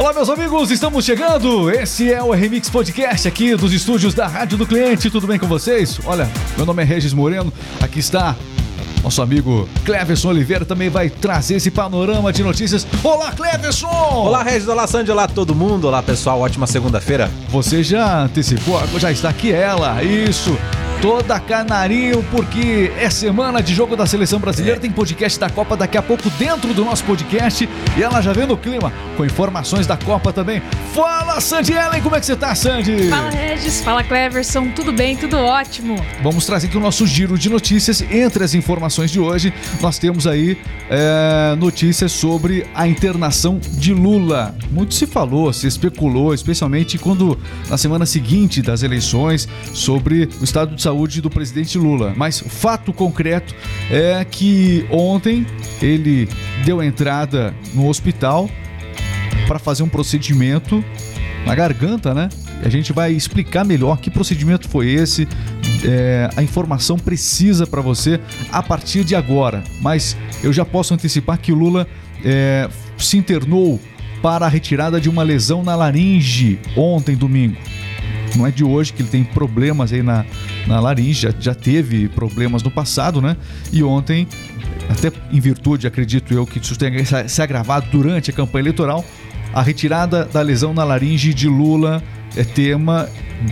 Olá, meus amigos, estamos chegando. Esse é o Remix Podcast aqui dos estúdios da Rádio do Cliente. Tudo bem com vocês? Olha, meu nome é Regis Moreno. Aqui está nosso amigo Cleverson Oliveira também vai trazer esse panorama de notícias. Olá, Cleverson! Olá, Regis, olá, Sandy, olá todo mundo, olá pessoal, ótima segunda-feira. Você já antecipou, já está aqui ela, isso toda canarinho, porque é semana de jogo da seleção brasileira. É. Tem podcast da Copa daqui a pouco dentro do nosso podcast. E ela já vê no clima, com informações da Copa também. Fala, Sandy Ellen, como é que você tá, Sandy? Fala, Regis. Fala, Cleverson. Tudo bem? Tudo ótimo. Vamos trazer aqui o nosso giro de notícias. Entre as informações de hoje, nós temos aí é, notícias sobre a internação de Lula. Muito se falou, se especulou, especialmente quando na semana seguinte das eleições, sobre o estado de saúde saúde do presidente Lula. Mas fato concreto é que ontem ele deu entrada no hospital para fazer um procedimento na garganta, né? A gente vai explicar melhor que procedimento foi esse, é, a informação precisa para você a partir de agora. Mas eu já posso antecipar que o Lula é, se internou para a retirada de uma lesão na laringe ontem, domingo não é de hoje que ele tem problemas aí na, na laringe, já, já teve problemas no passado, né? E ontem, até em virtude, acredito eu, que isso tenha se agravado durante a campanha eleitoral, a retirada da lesão na laringe de Lula é tema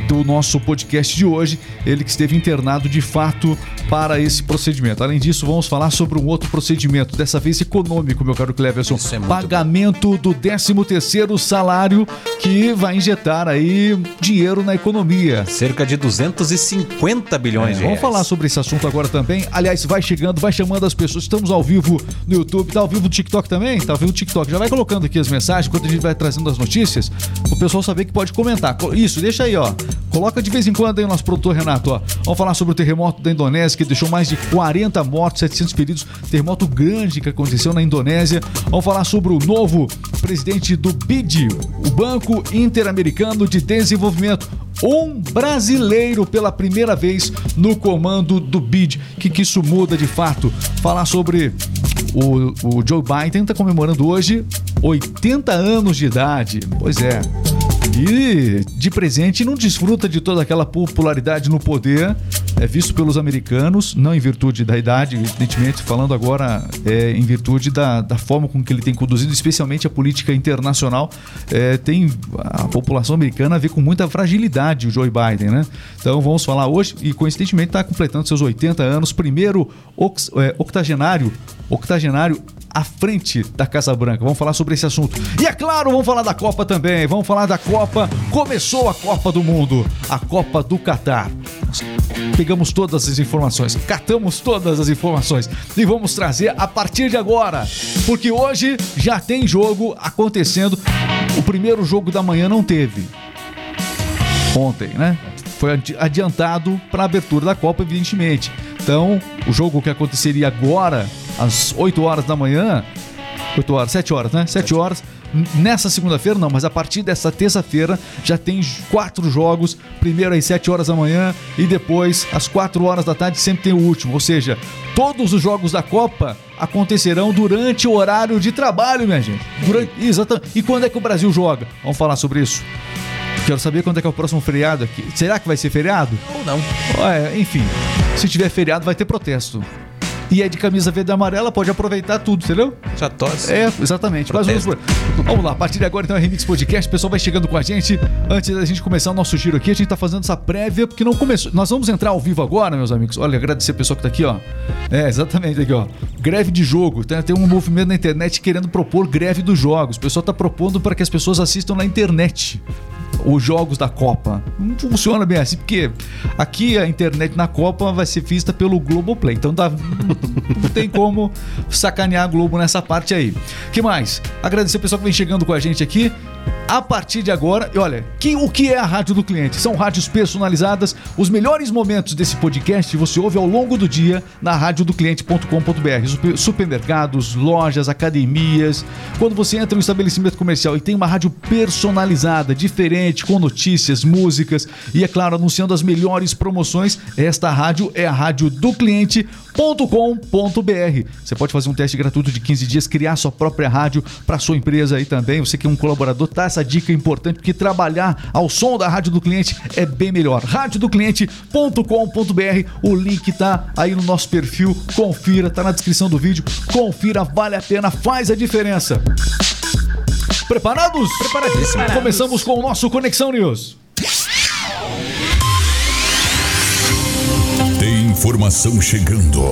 do nosso podcast de hoje. Ele que esteve internado de fato para esse procedimento. Além disso, vamos falar sobre um outro procedimento, dessa vez econômico, meu caro Cleverson. É Pagamento bom. do 13 terceiro salário que vai injetar aí dinheiro na economia. Cerca de 250 bilhões é, de Vamos falar sobre esse assunto agora também. Aliás, vai chegando, vai chamando as pessoas. Estamos ao vivo no YouTube, tá ao vivo no TikTok também? Tá ao vivo no TikTok. Já vai colocando aqui as mensagens enquanto a gente vai trazendo as notícias, o pessoal saber que pode comentar. Isso, deixa aí, ó. Coloca de vez em quando aí o nosso produtor Renato, ó. Vamos falar sobre o terremoto da Indonésia que deixou mais de 40 mortos, 700 feridos. Terremoto grande que aconteceu na Indonésia. Vamos falar sobre o novo presidente do BID, o Banco Interamericano de Desenvolvimento. Um brasileiro pela primeira vez no comando do BID. O que, que isso muda de fato? Falar sobre o, o Joe Biden está comemorando hoje 80 anos de idade. Pois é. E de presente não desfruta de toda aquela popularidade no poder, é visto pelos americanos, não em virtude da idade, evidentemente, falando agora é, em virtude da, da forma com que ele tem conduzido, especialmente a política internacional. É, tem a população americana vê com muita fragilidade o Joe Biden, né? Então vamos falar hoje, e coincidentemente está completando seus 80 anos, primeiro é, octogenário, octogenário à frente da Casa Branca. Vamos falar sobre esse assunto. E é claro, vamos falar da Copa também. Vamos falar da Copa. Começou a Copa do Mundo, a Copa do Catar. Pegamos todas as informações, catamos todas as informações e vamos trazer a partir de agora, porque hoje já tem jogo acontecendo. O primeiro jogo da manhã não teve. Ontem, né? Foi adiantado para a abertura da Copa, evidentemente. Então, o jogo que aconteceria agora às 8 horas da manhã. 8 horas, 7 horas, né? 7 horas. Nessa segunda-feira, não, mas a partir dessa terça-feira já tem quatro jogos. Primeiro às 7 horas da manhã e depois às 4 horas da tarde sempre tem o último. Ou seja, todos os jogos da Copa acontecerão durante o horário de trabalho, minha gente. Durante, exatamente. E quando é que o Brasil joga? Vamos falar sobre isso. Quero saber quando é que é o próximo feriado aqui. Será que vai ser feriado? Ou não? É, enfim, se tiver feriado vai ter protesto e é de camisa verde e amarela, pode aproveitar tudo, entendeu? Já tosse. É, exatamente. Mas vamos, vamos lá, a partir de agora então é Remix Podcast, o pessoal vai chegando com a gente. Antes da gente começar o nosso giro aqui, a gente tá fazendo essa prévia, porque não começou. Nós vamos entrar ao vivo agora, meus amigos. Olha, agradecer a pessoa que tá aqui, ó. É, exatamente, aqui, ó. Greve de jogo. Tem, tem um movimento na internet querendo propor greve dos jogos. O pessoal tá propondo para que as pessoas assistam na internet os jogos da Copa. Não funciona bem assim, porque aqui a internet na Copa vai ser vista pelo Globoplay. Então dá, não tem como sacanear a Globo nessa parte aí. que mais? Agradecer o pessoal que vem chegando com a gente aqui a partir de agora. E olha, que, o que é a rádio do cliente? São rádios personalizadas. Os melhores momentos desse podcast você ouve ao longo do dia na radiodocliente.com.br. Supermercados, lojas, academias. Quando você entra em um estabelecimento comercial e tem uma rádio personalizada, diferente cliente, com notícias, músicas e, é claro, anunciando as melhores promoções. Esta rádio é a rádio do cliente.com.br. Você pode fazer um teste gratuito de 15 dias, criar sua própria rádio para sua empresa aí também. Você que é um colaborador, tá essa dica importante porque trabalhar ao som da rádio do cliente é bem melhor. radiodocliente.com.br. O link tá aí no nosso perfil. Confira, tá na descrição do vídeo. Confira, vale a pena, faz a diferença. Preparados? Preparadíssimo. Começamos com o nosso Conexão News. Tem informação chegando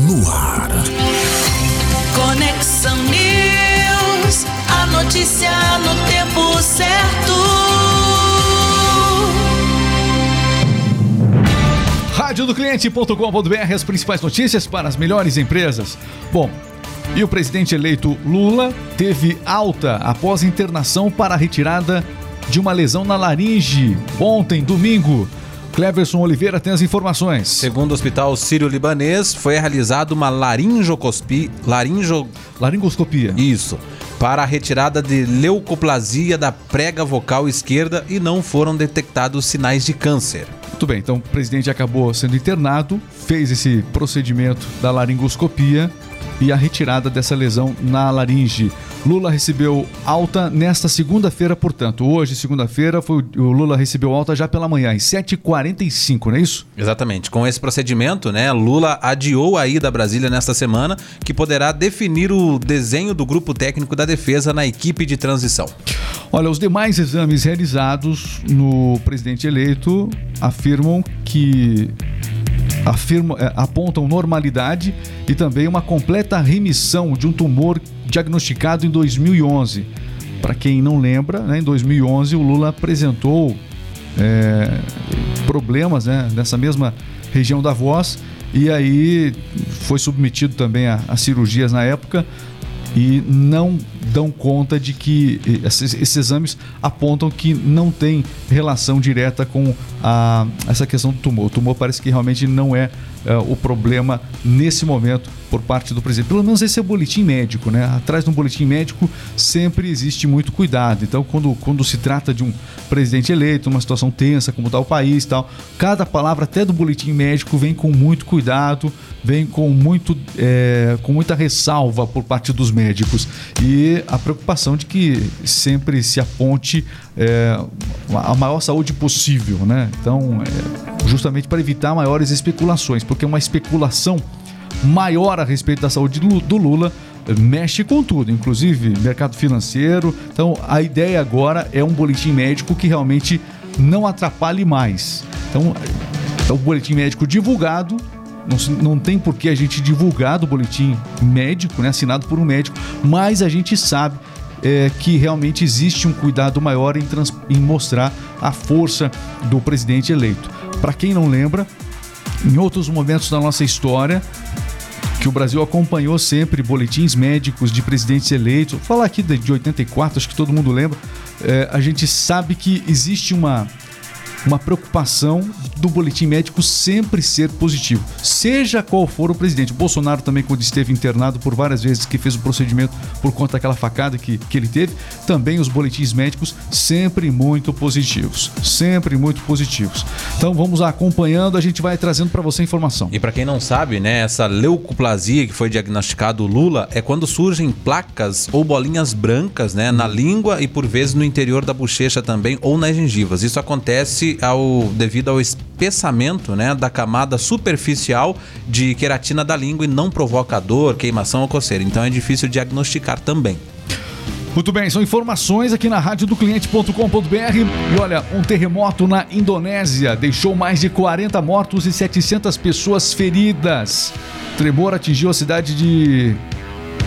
no ar. Conexão News, a notícia no tempo certo. radiodocliente.com.br as principais notícias para as melhores empresas. Bom, e o presidente eleito Lula teve alta após internação para a retirada de uma lesão na laringe ontem, domingo. Cleverson Oliveira tem as informações. Segundo o Hospital Sírio-Libanês, foi realizada uma laringoscopia, laringo, Laringoscopia. isso, para a retirada de leucoplasia da prega vocal esquerda e não foram detectados sinais de câncer. Muito bem, então o presidente acabou sendo internado, fez esse procedimento da laringoscopia e a retirada dessa lesão na laringe. Lula recebeu alta nesta segunda-feira, portanto. Hoje, segunda-feira, foi o Lula recebeu alta já pela manhã, às 7h45, não é isso? Exatamente. Com esse procedimento, né, Lula adiou a ida a Brasília nesta semana, que poderá definir o desenho do grupo técnico da defesa na equipe de transição. Olha, os demais exames realizados no presidente eleito afirmam que afirmam, é, apontam normalidade e também uma completa remissão de um tumor diagnosticado em 2011. Para quem não lembra, né, em 2011 o Lula apresentou é, problemas né, nessa mesma região da voz e aí foi submetido também a, a cirurgias na época e não dão conta de que esses, esses, exames apontam que não tem relação direta com a, essa questão do tumor. O tumor parece que realmente não é, é o problema nesse momento por parte do presidente. Pelo menos esse é o boletim médico, né? Atrás de um boletim médico sempre existe muito cuidado. Então, quando, quando se trata de um presidente eleito, uma situação tensa, como está o país tal, cada palavra até do boletim médico vem com muito cuidado, vem com, muito, é, com muita ressalva por parte dos médicos. E a preocupação de que sempre se aponte é, a maior saúde possível, né? Então, é, justamente para evitar maiores especulações, porque uma especulação maior a respeito da saúde do Lula mexe com tudo, inclusive mercado financeiro. Então, a ideia agora é um boletim médico que realmente não atrapalhe mais. Então, é o boletim médico divulgado. Não, não tem por que a gente divulgar do boletim médico, né, assinado por um médico, mas a gente sabe é, que realmente existe um cuidado maior em, trans, em mostrar a força do presidente eleito. Para quem não lembra, em outros momentos da nossa história, que o Brasil acompanhou sempre boletins médicos de presidentes eleitos. Falar aqui de 84, acho que todo mundo lembra. É, a gente sabe que existe uma uma preocupação do boletim médico sempre ser positivo, seja qual for o presidente. O Bolsonaro também, quando esteve internado por várias vezes, que fez o procedimento por conta daquela facada que, que ele teve, também os boletins médicos sempre muito positivos, sempre muito positivos. Então vamos acompanhando, a gente vai trazendo para você informação. E para quem não sabe, né, essa leucoplasia que foi diagnosticado Lula é quando surgem placas ou bolinhas brancas, né, na língua e por vezes no interior da bochecha também ou nas gengivas. Isso acontece ao, devido ao espessamento né, da camada superficial de queratina da língua e não provoca dor, queimação ou coceira. Então é difícil diagnosticar também. Muito bem, são informações aqui na rádio do cliente.com.br. E olha, um terremoto na Indonésia deixou mais de 40 mortos e 700 pessoas feridas. Tremor atingiu a cidade de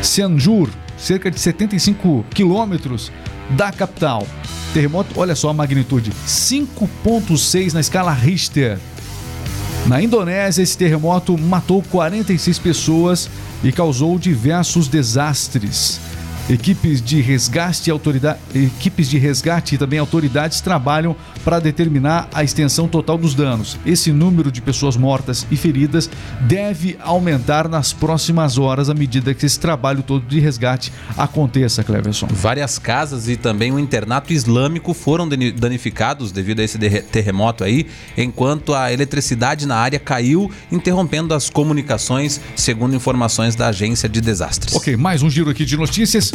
Cianjur, cerca de 75 quilômetros da capital. Terremoto, olha só a magnitude: 5,6 na escala Richter. Na Indonésia, esse terremoto matou 46 pessoas e causou diversos desastres. Equipes de resgate e autoridade, equipes de resgate e também autoridades trabalham para determinar a extensão total dos danos. Esse número de pessoas mortas e feridas deve aumentar nas próximas horas à medida que esse trabalho todo de resgate aconteça, Cleverson. Várias casas e também um internato islâmico foram dani- danificados devido a esse terremoto aí, enquanto a eletricidade na área caiu, interrompendo as comunicações, segundo informações da agência de desastres. Ok, mais um giro aqui de notícias.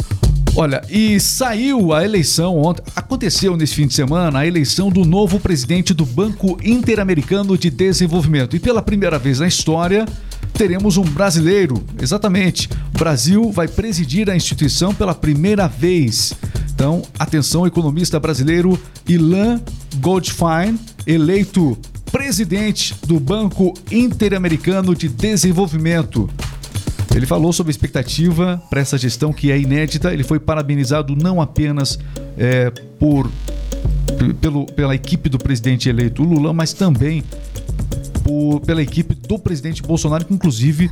Olha, e saiu a eleição ontem. Aconteceu nesse fim de semana a eleição do novo presidente do Banco Interamericano de Desenvolvimento. E pela primeira vez na história, teremos um brasileiro. Exatamente. O Brasil vai presidir a instituição pela primeira vez. Então, atenção, economista brasileiro Ilan Goldfein, eleito presidente do Banco Interamericano de Desenvolvimento. Ele falou sobre a expectativa para essa gestão que é inédita. Ele foi parabenizado não apenas é, por pelo, pela equipe do presidente eleito Lula, mas também por- pela equipe do presidente Bolsonaro, que inclusive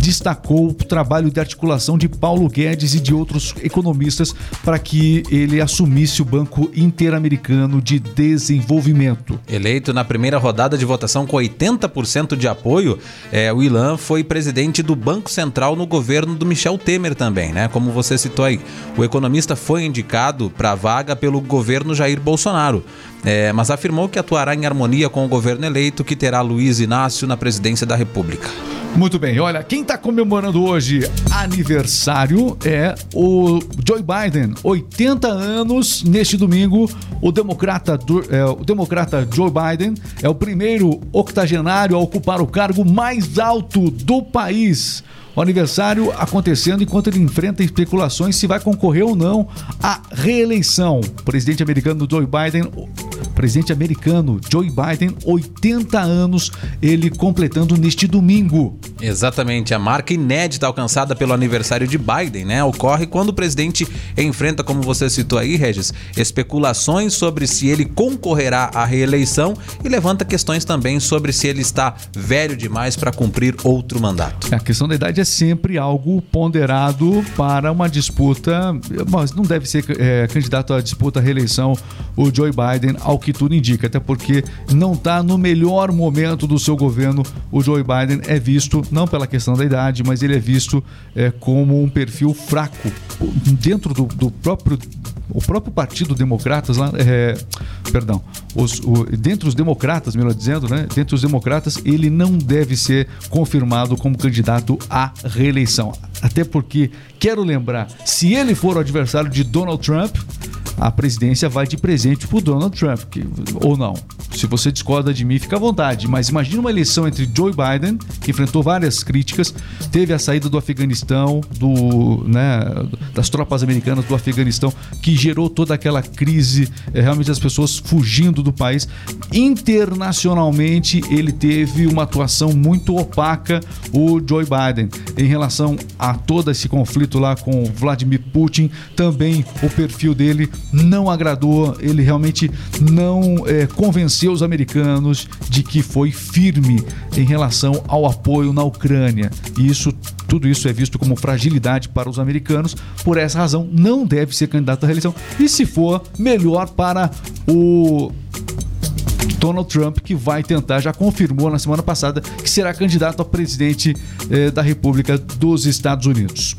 destacou o trabalho de articulação de Paulo Guedes e de outros economistas para que ele assumisse o Banco Interamericano de Desenvolvimento. Eleito na primeira rodada de votação com 80% de apoio, é, o Ilan foi presidente do Banco Central no governo do Michel Temer também, né? Como você citou aí. O economista foi indicado para a vaga pelo governo Jair Bolsonaro, é, mas afirmou que atuará em harmonia com o governo eleito que terá Luiz Inácio na presidência da República. Muito bem, olha, quem está comemorando hoje aniversário é o Joe Biden, 80 anos neste domingo. O democrata, é, o democrata Joe Biden é o primeiro octogenário a ocupar o cargo mais alto do país. O aniversário acontecendo enquanto ele enfrenta especulações se vai concorrer ou não à reeleição. O presidente americano Joe Biden, presidente americano Joe Biden, 80 anos, ele completando neste domingo. Exatamente, a marca inédita alcançada pelo aniversário de Biden, né? Ocorre quando o presidente enfrenta, como você citou aí, Regis, especulações sobre se ele concorrerá à reeleição e levanta questões também sobre se ele está velho demais para cumprir outro mandato. A questão da idade é sempre algo ponderado para uma disputa, mas não deve ser é, candidato à disputa à reeleição o Joe Biden, ao que tudo indica, até porque não está no melhor momento do seu governo. O Joe Biden é visto, não pela questão da idade, mas ele é visto é, como um perfil fraco dentro do, do próprio o próprio Partido Democratas lá, é, perdão, os, o, dentre os democratas, melhor dizendo, né? Dentre os democratas, ele não deve ser confirmado como candidato à reeleição. Até porque, quero lembrar, se ele for o adversário de Donald Trump, a presidência vai de presente pro Donald Trump, que, ou não. Se você discorda de mim, fica à vontade. Mas imagine uma eleição entre Joe Biden, que enfrentou várias críticas, teve a saída do Afeganistão, do, né, das tropas americanas do Afeganistão, que gerou toda aquela crise, é, realmente as pessoas fugindo do país. Internacionalmente, ele teve uma atuação muito opaca, o Joe Biden, em relação a todo esse conflito lá com Vladimir Putin. Também o perfil dele não agradou, ele realmente não é, convenceu os americanos de que foi firme em relação ao apoio na Ucrânia. E isso, tudo isso é visto como fragilidade para os americanos. Por essa razão, não deve ser candidato à reeleição. E se for, melhor para o Donald Trump, que vai tentar, já confirmou na semana passada, que será candidato a presidente eh, da República dos Estados Unidos.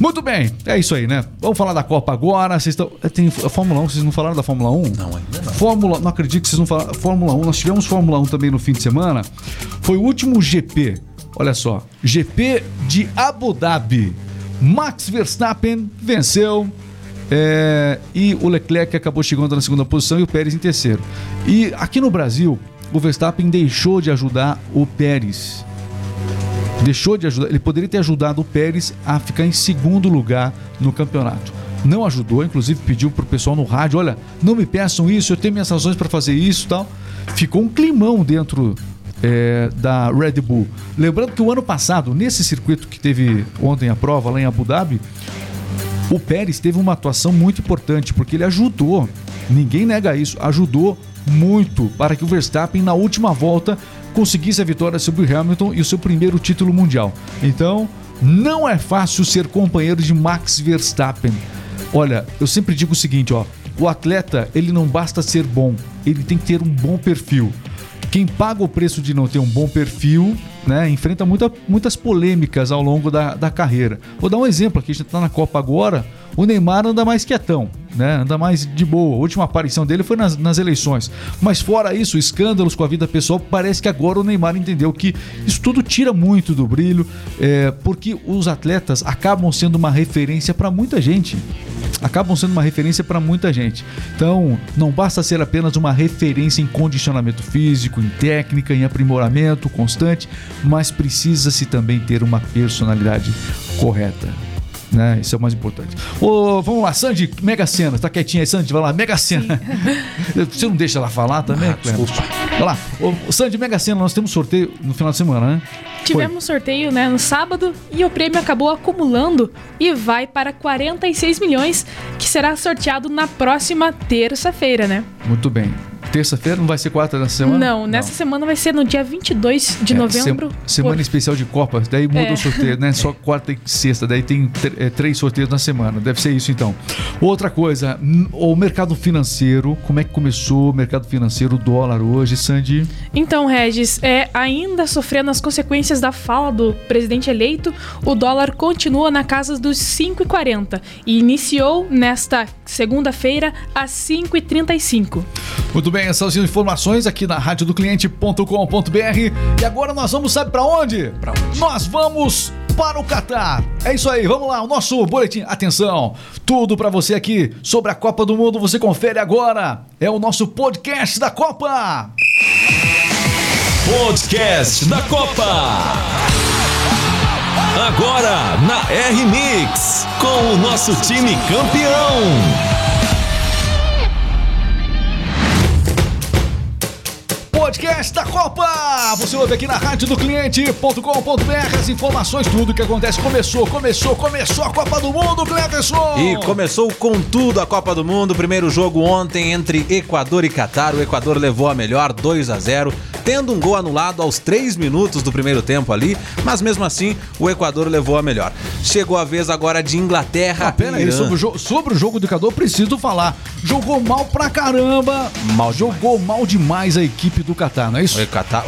Muito bem, é isso aí, né? Vamos falar da Copa agora. Vocês estão. eh, Tem a Fórmula 1, vocês não falaram da Fórmula 1? Não, ainda não. Fórmula, não acredito que vocês não falaram. Fórmula 1, nós tivemos Fórmula 1 também no fim de semana. Foi o último GP. Olha só, GP de Abu Dhabi. Max Verstappen venceu. é, e o Leclerc acabou chegando na segunda posição e o Pérez em terceiro. E aqui no Brasil, o Verstappen deixou de ajudar o Pérez. Deixou de ajudar. Ele poderia ter ajudado o Pérez a ficar em segundo lugar no campeonato. Não ajudou, inclusive pediu pro pessoal no rádio: olha, não me peçam isso, eu tenho minhas razões para fazer isso tal. Ficou um climão dentro é, da Red Bull. Lembrando que o ano passado, nesse circuito que teve ontem a prova lá em Abu Dhabi, o Pérez teve uma atuação muito importante, porque ele ajudou, ninguém nega isso, ajudou muito para que o Verstappen, na última volta, conseguisse a vitória sobre o Hamilton e o seu primeiro título mundial. Então, Não é fácil ser companheiro de Max Verstappen. Olha, eu sempre digo o seguinte, ó. O atleta, ele não basta ser bom, ele tem que ter um bom perfil. Quem paga o preço de não ter um bom perfil, né, enfrenta muita, muitas polêmicas ao longo da, da carreira. Vou dar um exemplo aqui, a gente tá na Copa agora, o Neymar anda mais quietão, né? Anda mais de boa. A última aparição dele foi nas, nas eleições. Mas fora isso, escândalos com a vida pessoal, parece que agora o Neymar entendeu que isso tudo tira muito do brilho, é, porque os atletas acabam sendo uma referência para muita gente acabam sendo uma referência para muita gente. Então, não basta ser apenas uma referência em condicionamento físico, em técnica, em aprimoramento constante, mas precisa-se também ter uma personalidade correta. Né? Isso é o mais importante. Ô, vamos lá, Sandy, Mega Sena, tá quietinha aí, Sandy? Vai lá, Mega Sena. Você não deixa ela falar também, Ah, desculpa. Vai lá. Ô, Sandy, Mega Sena, nós temos sorteio no final de semana, né? Tivemos sorteio né, no sábado e o prêmio acabou acumulando e vai para 46 milhões, que será sorteado na próxima terça-feira, né? Foi? Muito bem. Terça-feira não vai ser quarta nessa semana? Não, nessa semana vai ser no dia 22 de É, novembro. se- semana especial de Copa, daí muda É. o sorteio, né? Só quarta e sexta, daí tem é, três sorteios na semana. Deve ser isso então. Outra coisa, o mercado financeiro, como é que começou o mercado financeiro, o dólar hoje, Sandy? Então, Regis, é, ainda sofrendo as consequências da fala do presidente eleito, o dólar continua na casa dos 5,40 e iniciou nesta segunda-feira às 5,35. Muito bem, essas informações aqui na rádio do cliente.com.br. E agora nós vamos, sabe pra onde? Pra onde? Nós vamos para o Catar. É isso aí, vamos lá, o nosso boletim. Atenção, tudo pra você aqui sobre a Copa do Mundo, você confere agora. É o nosso podcast da Copa. Podcast da Copa. Agora na R-Mix, com o nosso time campeão. Podcast da Copa! Você ouve aqui na rádio do cliente.com.br as informações, tudo que acontece. Começou, começou, começou a Copa do Mundo, Cleverson! E começou com tudo a Copa do Mundo. Primeiro jogo ontem entre Equador e Catar. O Equador levou a melhor 2 a 0, tendo um gol anulado aos 3 minutos do primeiro tempo ali, mas mesmo assim o Equador levou a melhor. Chegou a vez agora de Inglaterra. Ah, pera aí, sobre o, jo- sobre o jogo do Equador, preciso falar. Jogou mal pra caramba. Mal Jogou mal demais a equipe do Catar, não é isso?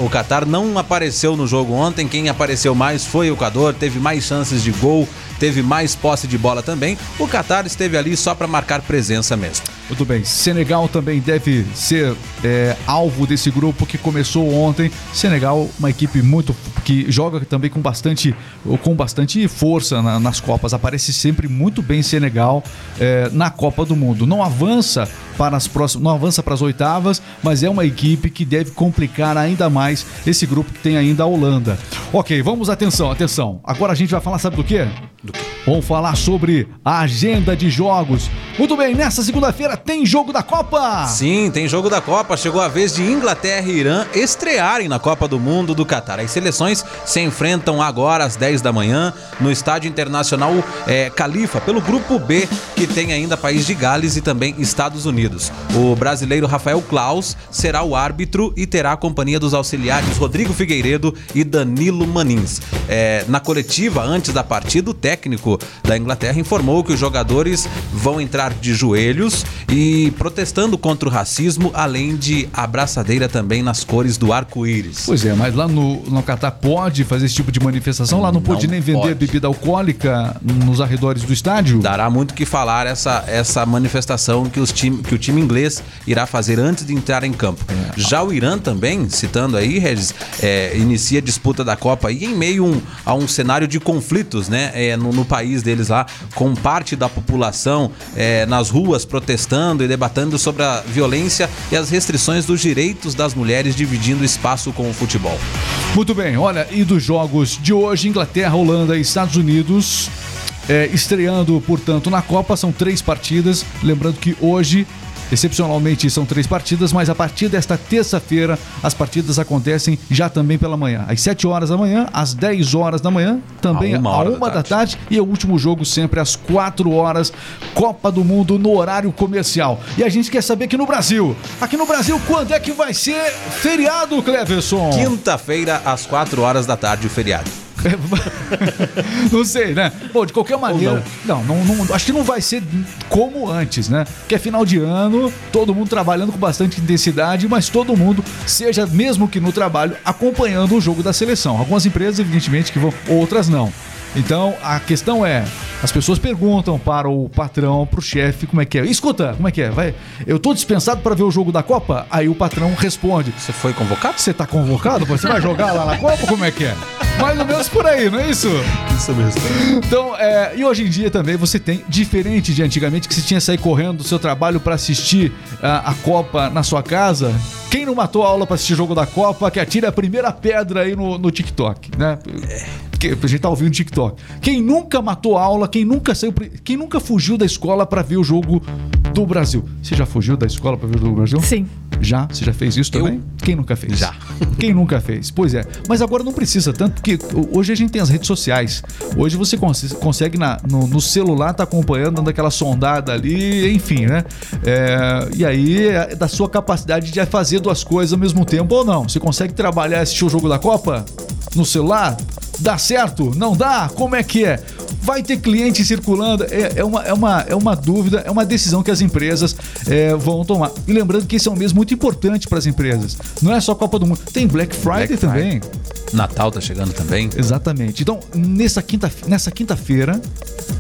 O Qatar não apareceu no jogo ontem. Quem apareceu mais foi o Equador. Teve mais chances de gol, teve mais posse de bola também. O Qatar esteve ali só para marcar presença mesmo. Muito bem. Senegal também deve ser é, alvo desse grupo que começou ontem. Senegal, uma equipe muito que joga também com bastante, com bastante força na- nas Copas. Aparece sempre muito bem Senegal é, na Copa do Mundo. Não avança para as próximas, não avança para as oitavas, mas é uma equipe que deve complicar ainda mais esse grupo que tem ainda a Holanda. Ok, vamos atenção, atenção. Agora a gente vai falar, sabe do quê? Vamos falar sobre a agenda de jogos. Muito bem, nessa segunda-feira tem jogo da Copa. Sim, tem jogo da Copa. Chegou a vez de Inglaterra e Irã estrearem na Copa do Mundo do Catar. As seleções se enfrentam agora às 10 da manhã no Estádio Internacional é, Califa, pelo Grupo B, que tem ainda País de Gales e também Estados Unidos. O brasileiro Rafael Klaus será o árbitro e terá a companhia dos auxiliares Rodrigo Figueiredo e Danilo Manins. É, na coletiva, antes da partida, o técnico da Inglaterra informou que os jogadores vão entrar de joelhos e protestando contra o racismo, além de abraçadeira também nas cores do arco-íris. Pois é, mas lá no, no Catar pode fazer esse tipo de manifestação? Lá não, pode Não nem vender pode. bebida alcoólica nos arredores do estádio? Dará muito que falar essa, essa manifestação que, os time, que o time inglês irá fazer antes de entrar em campo. Já o Irã também, citando aí, Regis, é, inicia a disputa da Copa aí em meio um- a um cenário de conflitos, né? é, no, no país deles lá, com parte da população é, nas ruas protestando e debatendo sobre a violência e as restrições dos direitos das mulheres dividindo espaço com o futebol. Muito bem, olha, e dos jogos de hoje, Inglaterra, Holanda e Estados Unidos. é, estreando, portanto, na Copa, são três partidas. Lembrando que hoje, excepcionalmente, são três partidas, mas a partir desta terça-feira, as partidas acontecem já também pela manhã. Às 7 horas da manhã, às 10 horas da manhã, também A uma à da uma da tarde. tarde. E o último jogo sempre às 4 horas, Copa do Mundo no horário comercial. E a gente quer saber aqui no Brasil. Aqui no Brasil, quando é que vai ser feriado, Cleverson? Quinta-feira, às 4 horas da tarde, o feriado. não sei, né? Bom, de qualquer maneira. Não. Não, não, acho que não vai ser como antes, né? Que é final de ano, todo mundo trabalhando com bastante intensidade, mas todo mundo, seja mesmo que no trabalho, acompanhando o jogo da seleção. Algumas empresas, evidentemente, que vão, outras não. Então a questão é, as pessoas perguntam para o patrão, para o chefe, como é que é. Escuta, como é que é? Vai, eu tô dispensado para ver o jogo da Copa? Aí o patrão responde: Você foi convocado? Você tá convocado? Você vai jogar lá na Copa? Como é que é? Mais ou menos por aí, não é isso? Isso mesmo. Então, é, e hoje em dia também você tem, diferente de antigamente, que você tinha que sair correndo do seu trabalho para assistir ah, a Copa na sua casa. Quem não matou a aula para assistir o jogo da Copa, que atire a primeira pedra aí no, no TikTok, né? Que a gente tá ouvindo TikTok. Quem nunca matou a aula, quem nunca saiu, quem nunca fugiu da escola para ver o jogo do Brasil. Você já fugiu da escola para ver o jogo do Brasil? Sim. Já? Você já fez isso Eu? também? Quem nunca fez? Já. Quem nunca fez? Pois é. Mas agora não precisa tanto, porque hoje a gente tem as redes sociais. Hoje você cons- consegue na- no, no celular tá acompanhando, dando aquela sondada ali, enfim, né? É, e aí é da sua capacidade de fazer duas coisas ao mesmo tempo ou não. Você consegue trabalhar e assistir o jogo da Copa no celular? Dá certo? Não dá? Como é que é? Vai ter cliente circulando? É, é uma, é, uma, é uma dúvida, é uma decisão que as empresas é, vão tomar. E lembrando que esse é um mês muito importante para as empresas. Não é só Copa do Mundo, tem Black Friday Black também. Natal tá chegando também. Exatamente. Então, nessa quinta, nessa quinta-feira,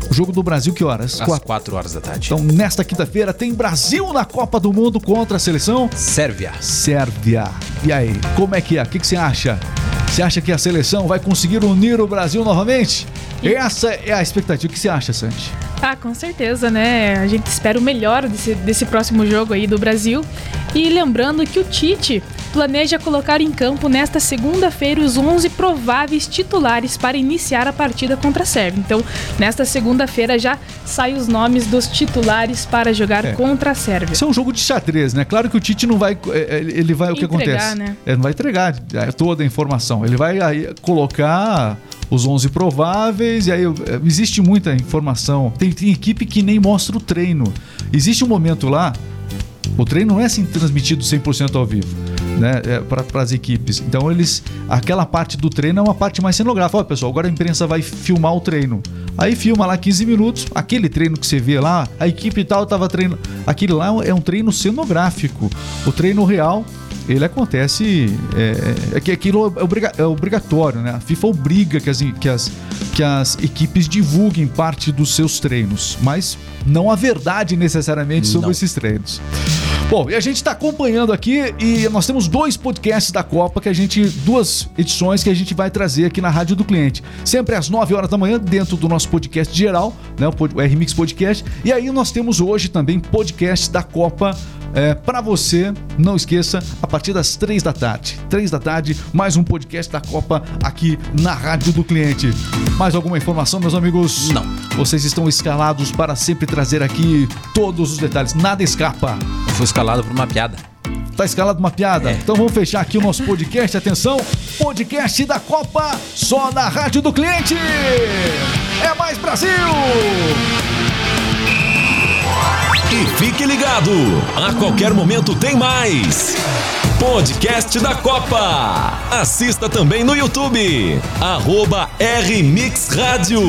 o jogo do Brasil, que horas? Às Quatro. 4 horas da tarde. Então, nesta quinta-feira, tem Brasil na Copa do Mundo contra a seleção Sérvia. Sérvia. E aí, como é que é? O que, que você acha? Você acha que a seleção vai conseguir unir o Brasil novamente? Essa é a expectativa. O que você acha, Santi? Ah, com certeza, né? A gente espera o melhor desse, desse próximo jogo aí do Brasil. E lembrando que o Tite planeja colocar em campo nesta segunda-feira os 11 prováveis titulares para iniciar a partida contra a Sérvia. Então, nesta segunda-feira já saem os nomes dos titulares para jogar É. contra a Sérvia. Isso é um jogo de xadrez, né? Claro que o Tite não vai. é, é, Ele vai. O que Entregar, acontece? né? Ele não vai entregar é, toda a informação. Ele vai aí colocar os 11 prováveis, e aí é, existe muita informação. Tem, tem equipe que nem mostra o treino. Existe um momento lá. O treino não é assim transmitido 100% ao vivo, né? É, para as equipes. Então eles, aquela parte do treino é uma parte mais cenográfica. Olha, pessoal, agora a imprensa vai filmar o treino. Aí filma lá 15 minutos, aquele treino que você vê lá, a equipe tal tava treinando. Aquele lá é um treino cenográfico. O treino real ele acontece. É, é que aquilo é, obriga- é obrigatório, né? A FIFA obriga que as, que, as, que as equipes divulguem parte dos seus treinos, mas não a verdade necessariamente sobre Não. esses treinos. Bom, e a gente está acompanhando aqui e nós temos dois podcasts da Copa que a gente. duas edições que a gente vai trazer aqui na Rádio do Cliente. Sempre às 9 horas da manhã, dentro do nosso podcast geral, né? O, o Podcast. E aí nós temos hoje também podcast da Copa. É, para você, não esqueça, a partir das três da tarde. Três da tarde, mais um podcast da Copa aqui na Rádio do Cliente. Mais alguma informação, meus amigos? Não. Vocês estão escalados para sempre trazer aqui todos os detalhes. Nada escapa. Eu fui escalado por uma piada. Tá escalado uma piada? É. Então vamos fechar aqui o nosso podcast. Atenção, podcast da Copa, só na Rádio do Cliente. É mais Brasil! Fique ligado, a qualquer momento tem mais. Podcast da Copa. Assista também no YouTube. Arroba RMix Rádio.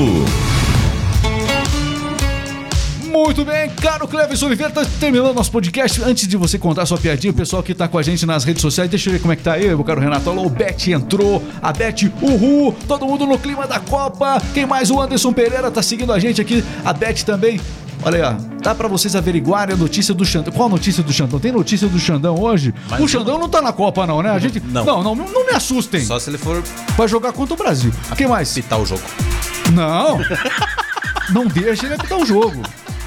Muito bem, caro Cleverson Oliveira, tá terminando nosso podcast. Antes de você contar sua piadinha, o pessoal que tá com a gente nas redes sociais, deixa eu ver como é que tá aí, meu caro Renato. Alô, o Beth entrou, a Beth, uhul, todo mundo no clima da Copa. Quem mais? O Anderson Pereira tá seguindo a gente aqui, a Beth também. Olha aí, ó, dá pra vocês averiguarem a notícia do Xandão. Qual a notícia do Xandão? Tem notícia do Xandão hoje? Mas o Xandão não tá na Copa, não, né? A gente. Não. Não, não, não me assustem. Só se ele for Vai jogar contra o Brasil. Quem mais? citar o jogo. Não. Não deixa ele apitar o jogo.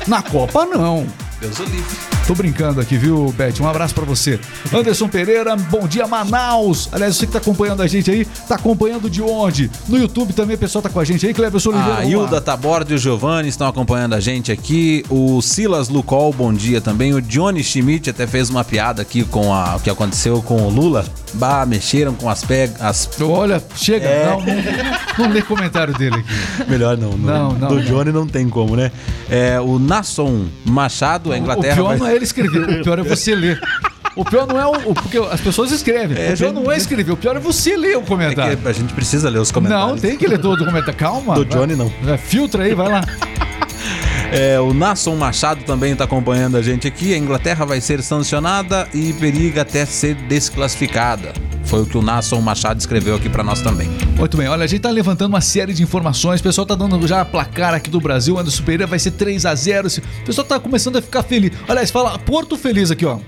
Na Copa, não. Deus o livre. Tô brincando aqui, viu, Beth? Um abraço pra você. Anderson Pereira, bom dia, Manaus. Aliás, você que tá acompanhando a gente aí, tá acompanhando de onde? No YouTube também o pessoal tá com a gente aí. Cleberson Oliveira. A lá. Hilda Taborda e o Giovanni estão acompanhando a gente aqui. O Silas Lucol, bom dia também. O Johnny Schmidt até fez uma piada aqui com a, o que aconteceu com o Lula. Bah, mexeram com as pegas. As... Olha, chega. É. Não, não, não lê comentário dele aqui. Melhor não. Não, não, Do não. Johnny não tem como, né? É, o Nasson Machado, a O Inglaterra. pior vai- não é ele escrever, o pior é você ler. O pior não é o. o- Porque as pessoas escrevem. É, o pior não é escrever, o pior é você ler o É comentário. que a gente precisa ler os comentários. Não, tem que ler todo o comentário. Calma. Do vai- Johnny, não. vai, Filtra aí, vai lá. É, o Nasson Machado também está acompanhando a gente aqui. A Inglaterra vai ser sancionada e periga até ser desclassificada. Foi o que o Nasson Machado escreveu aqui para nós também. Muito bem, olha, a gente tá levantando uma série de informações. O pessoal tá dando já a placar aqui do Brasil. Anderson Pereira vai ser 3 a 0 O pessoal tá começando a ficar feliz. Aliás, fala Porto Feliz aqui, ó.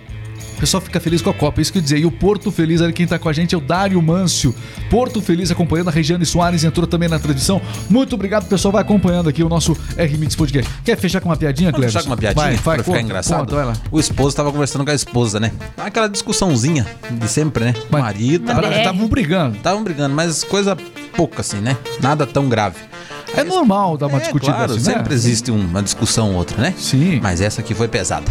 O pessoal fica feliz com a Copa, é isso que eu dizer. E o Porto Feliz, ali quem tá com a gente é o Dário Mâncio. Porto Feliz acompanhando, a Regiane Soares entrou também na transmissão. Muito obrigado, pessoal. Vai acompanhando aqui o nosso R-Mix Podcast. Quer fechar com uma piadinha, Cleber? fechar com uma piadinha vai, vai, pra ficar engraçado? conta, vai lá. O esposo tava conversando com a esposa, né? Aquela discussãozinha de sempre, né? Mas- marido. Mas- tava- É. Estavam brigando. Estavam brigando, mas coisa pouca assim, né? Nada tão grave. É normal dar uma É, discutida claro, assim, sempre né? existe uma discussão ou outra, né? Sim. Mas essa aqui foi pesada.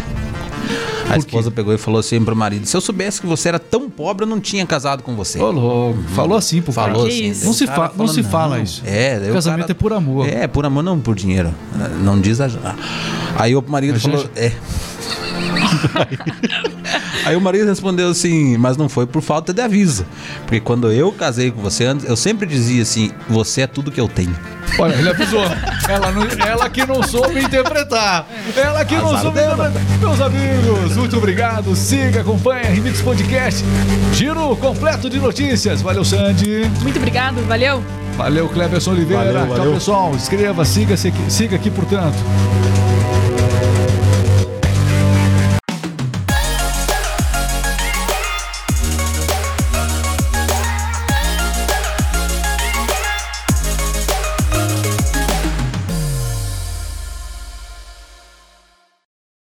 A Por esposa pegou e falou assim pro marido: Se eu soubesse que você era tão pobre, eu não tinha casado com você. Ô, louco. Falou assim pro cara. Falou Que assim. Não se cara fa- não falou, se fala isso. É, o Casamento cara- é por amor. É, por amor, não por dinheiro. Não diz a. Aí o marido falou. já- É. Aí o marido respondeu assim, mas não foi por falta de aviso. Porque quando eu casei com você antes, eu sempre dizia assim: você é tudo que eu tenho. Olha, ele avisou. Ela, não- ela que não soube interpretar. Ela que não Azar soube dela. interpretar. Meus amigos, muito obrigado. Siga, acompanhe Remix Podcast. Giro completo de notícias. Valeu, Sandy. Muito obrigado, valeu. Valeu, Cleberson Oliveira. Valeu, Tchau, valeu. pessoal. Escreva, siga, siga aqui, portanto.